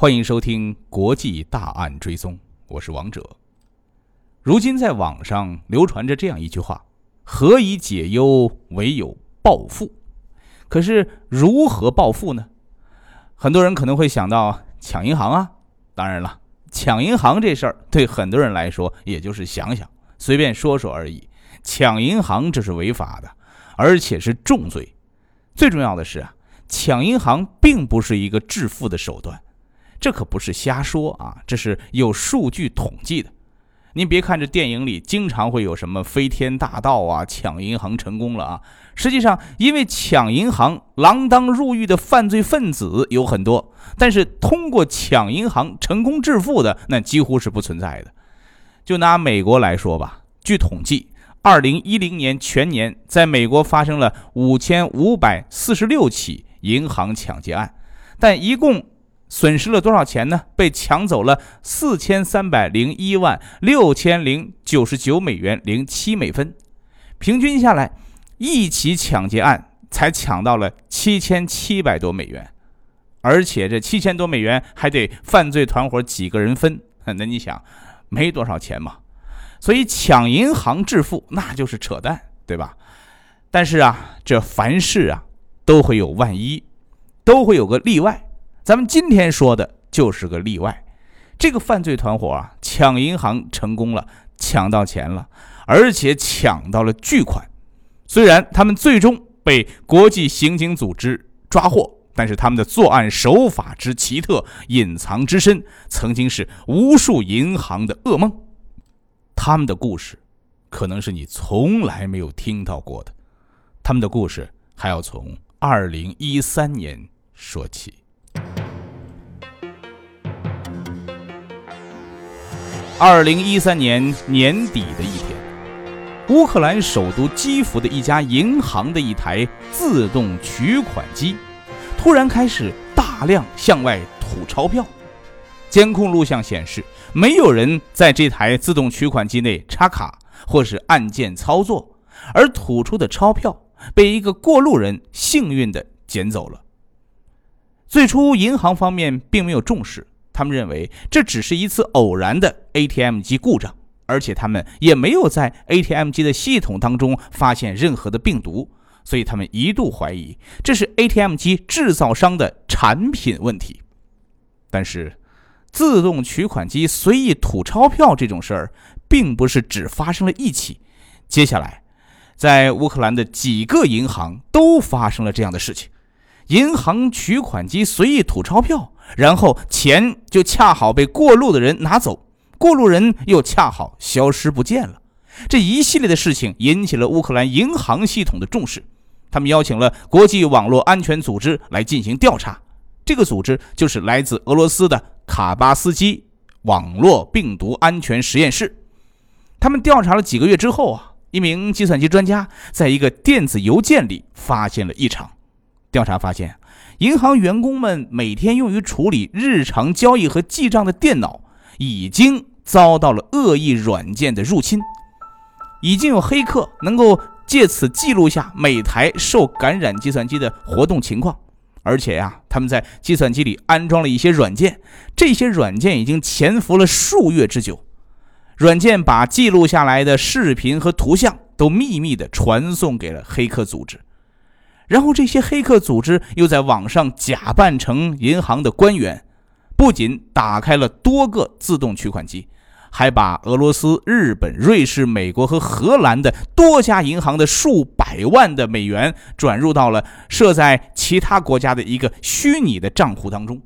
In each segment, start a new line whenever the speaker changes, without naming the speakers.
欢迎收听《国际大案追踪》，我是王者。如今在网上流传着这样一句话：“何以解忧，唯有暴富。”可是如何暴富呢？很多人可能会想到抢银行啊。当然了，抢银行这事儿对很多人来说，也就是想想、随便说说而已。抢银行这是违法的，而且是重罪。最重要的是啊，抢银行并不是一个致富的手段。这可不是瞎说啊，这是有数据统计的。您别看这电影里经常会有什么飞天大盗啊，抢银行成功了啊，实际上因为抢银行锒铛入狱的犯罪分子有很多，但是通过抢银行成功致富的那几乎是不存在的。就拿美国来说吧，据统计，二零一零年全年在美国发生了五千五百四十六起银行抢劫案，但一共。损失了多少钱呢？被抢走了四千三百零一万六千零九十九美元零七美分，平均下来，一起抢劫案才抢到了七千七百多美元，而且这七千多美元还得犯罪团伙几个人分，那你想，没多少钱嘛？所以抢银行致富那就是扯淡，对吧？但是啊，这凡事啊都会有万一，都会有个例外。咱们今天说的就是个例外，这个犯罪团伙啊，抢银行成功了，抢到钱了，而且抢到了巨款。虽然他们最终被国际刑警组织抓获，但是他们的作案手法之奇特，隐藏之深，曾经是无数银行的噩梦。他们的故事，可能是你从来没有听到过的。他们的故事还要从二零一三年说起。二零一三年年底的一天，乌克兰首都基辅的一家银行的一台自动取款机突然开始大量向外吐钞票。监控录像显示，没有人在这台自动取款机内插卡或是按键操作，而吐出的钞票被一个过路人幸运地捡走了。最初，银行方面并没有重视。他们认为这只是一次偶然的 ATM 机故障，而且他们也没有在 ATM 机的系统当中发现任何的病毒，所以他们一度怀疑这是 ATM 机制造商的产品问题。但是，自动取款机随意吐钞票这种事儿，并不是只发生了一起。接下来，在乌克兰的几个银行都发生了这样的事情：银行取款机随意吐钞票。然后钱就恰好被过路的人拿走，过路人又恰好消失不见了。这一系列的事情引起了乌克兰银行系统的重视，他们邀请了国际网络安全组织来进行调查。这个组织就是来自俄罗斯的卡巴斯基网络病毒安全实验室。他们调查了几个月之后啊，一名计算机专家在一个电子邮件里发现了异常。调查发现。银行员工们每天用于处理日常交易和记账的电脑，已经遭到了恶意软件的入侵。已经有黑客能够借此记录下每台受感染计算机的活动情况，而且呀，他们在计算机里安装了一些软件，这些软件已经潜伏了数月之久。软件把记录下来的视频和图像都秘密地传送给了黑客组织。然后这些黑客组织又在网上假扮成银行的官员，不仅打开了多个自动取款机，还把俄罗斯、日本、瑞士、美国和荷兰的多家银行的数百万的美元转入到了设在其他国家的一个虚拟的账户当中。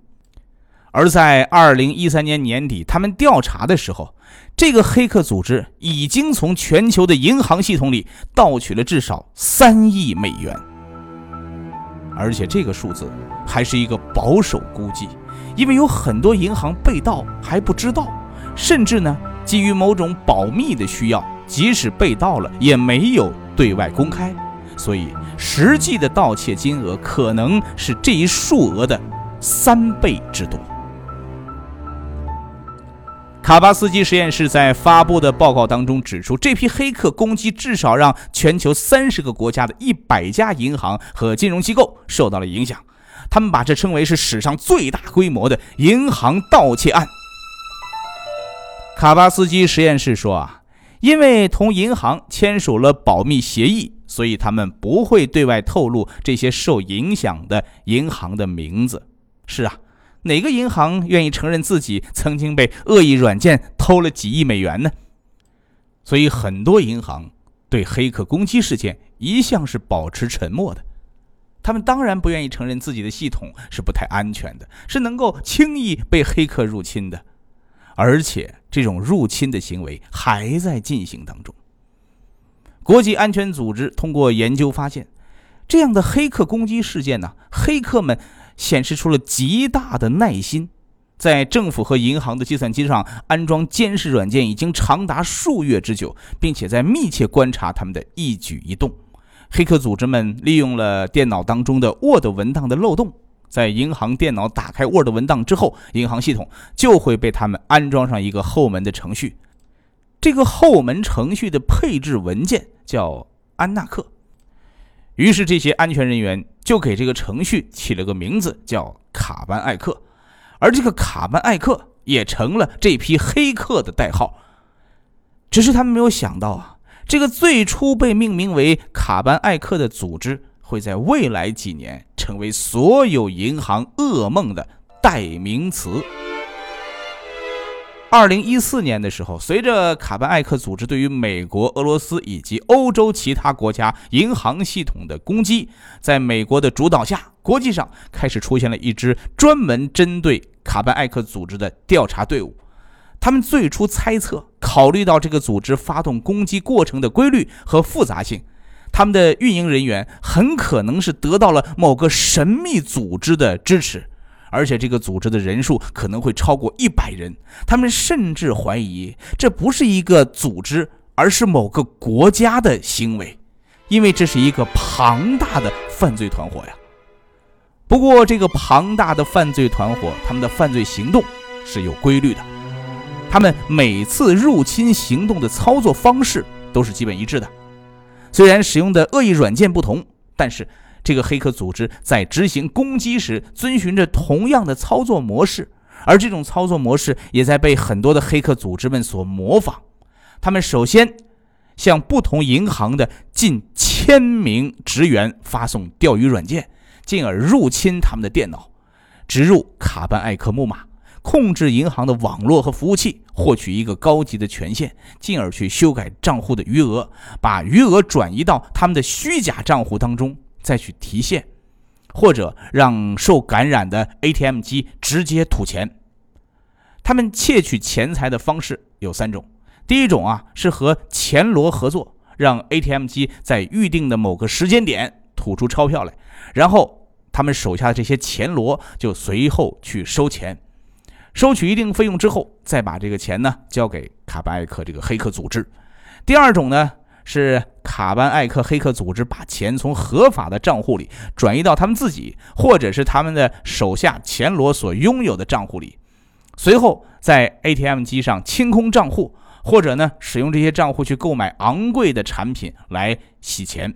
而在二零一三年年底，他们调查的时候，这个黑客组织已经从全球的银行系统里盗取了至少三亿美元。而且这个数字还是一个保守估计，因为有很多银行被盗还不知道，甚至呢基于某种保密的需要，即使被盗了也没有对外公开，所以实际的盗窃金额可能是这一数额的三倍之多。卡巴斯基实验室在发布的报告当中指出，这批黑客攻击至少让全球三十个国家的一百家银行和金融机构受到了影响，他们把这称为是史上最大规模的银行盗窃案。卡巴斯基实验室说啊，因为同银行签署了保密协议，所以他们不会对外透露这些受影响的银行的名字。是啊，哪个银行愿意承认自己曾经被恶意软件偷了几亿美元呢？所以很多银行对黑客攻击事件一向是保持沉默的。他们当然不愿意承认自己的系统是不太安全的，是能够轻易被黑客入侵的。而且，这种入侵的行为还在进行当中。国际安全组织通过研究发现，这样的黑客攻击事件呢，黑客们显示出了极大的耐心，在政府和银行的计算机上安装监视软件已经长达数月之久，并且在密切观察他们的一举一动。黑客组织们利用了电脑当中的 Word 文档的漏洞。在银行电脑打开 Word 文档之后，银行系统就会被他们安装上一个后门的程序。这个后门程序的配置文件叫安纳克。于是，这些安全人员就给这个程序起了个名字，叫卡班艾克。而这个卡班艾克也成了这批黑客的代号。只是他们没有想到啊，这个最初被命名为卡班艾克的组织。会在未来几年成为所有银行噩梦的代名词。二零一四年的时候，随着卡班艾克组织对于美国、俄罗斯以及欧洲其他国家银行系统的攻击，在美国的主导下，国际上开始出现了一支专门针对卡班艾克组织的调查队伍。他们最初猜测，考虑到这个组织发动攻击过程的规律和复杂性。他们的运营人员很可能是得到了某个神秘组织的支持，而且这个组织的人数可能会超过一百人。他们甚至怀疑这不是一个组织，而是某个国家的行为，因为这是一个庞大的犯罪团伙呀。不过，这个庞大的犯罪团伙，他们的犯罪行动是有规律的，他们每次入侵行动的操作方式都是基本一致的。虽然使用的恶意软件不同，但是这个黑客组织在执行攻击时遵循着同样的操作模式，而这种操作模式也在被很多的黑客组织们所模仿。他们首先向不同银行的近千名职员发送钓鱼软件，进而入侵他们的电脑，植入卡班艾克木马。控制银行的网络和服务器，获取一个高级的权限，进而去修改账户的余额，把余额转移到他们的虚假账户当中，再去提现，或者让受感染的 ATM 机直接吐钱。他们窃取钱财的方式有三种：第一种啊是和钱罗合作，让 ATM 机在预定的某个时间点吐出钞票来，然后他们手下的这些钱罗就随后去收钱。收取一定费用之后，再把这个钱呢交给卡巴艾克这个黑客组织。第二种呢是卡班艾克黑客组织把钱从合法的账户里转移到他们自己或者是他们的手下钱罗所拥有的账户里，随后在 ATM 机上清空账户，或者呢使用这些账户去购买昂贵的产品来洗钱。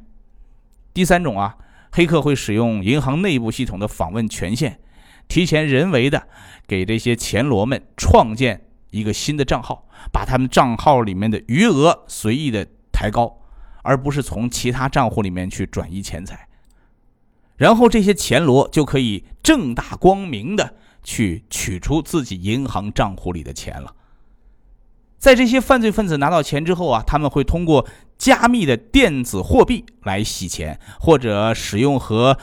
第三种啊，黑客会使用银行内部系统的访问权限。提前人为的给这些钱罗们创建一个新的账号，把他们账号里面的余额随意的抬高，而不是从其他账户里面去转移钱财。然后这些钱罗就可以正大光明的去取出自己银行账户里的钱了。在这些犯罪分子拿到钱之后啊，他们会通过加密的电子货币来洗钱，或者使用和。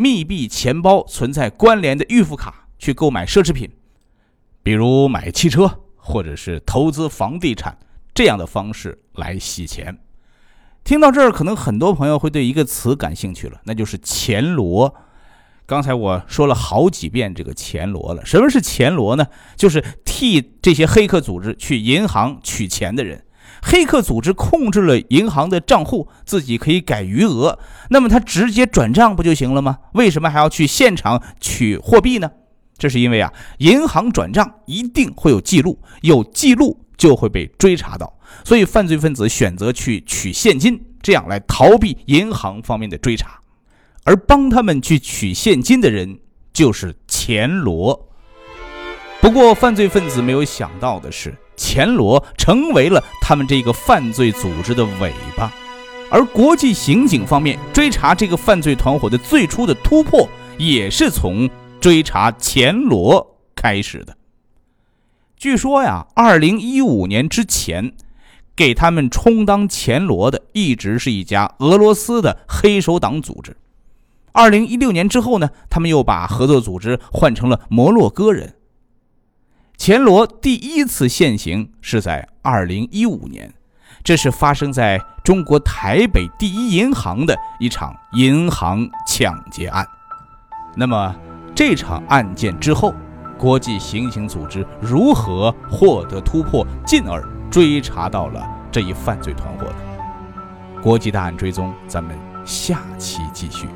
密闭钱包存在关联的预付卡去购买奢侈品，比如买汽车或者是投资房地产这样的方式来洗钱。听到这儿，可能很多朋友会对一个词感兴趣了，那就是钱罗。刚才我说了好几遍这个钱罗了。什么是钱罗呢？就是替这些黑客组织去银行取钱的人。黑客组织控制了银行的账户，自己可以改余额，那么他直接转账不就行了吗？为什么还要去现场取货币呢？这是因为啊，银行转账一定会有记录，有记录就会被追查到，所以犯罪分子选择去取现金，这样来逃避银行方面的追查。而帮他们去取现金的人就是钱罗。不过，犯罪分子没有想到的是，钱罗成为了他们这个犯罪组织的尾巴，而国际刑警方面追查这个犯罪团伙的最初的突破，也是从追查钱罗开始的。据说呀，二零一五年之前，给他们充当钱罗的一直是一家俄罗斯的黑手党组织。二零一六年之后呢，他们又把合作组织换成了摩洛哥人。钱罗第一次现行是在二零一五年，这是发生在中国台北第一银行的一场银行抢劫案。那么这场案件之后。国际刑警组织如何获得突破，进而追查到了这一犯罪团伙的？国际大案追踪，咱们下期继续。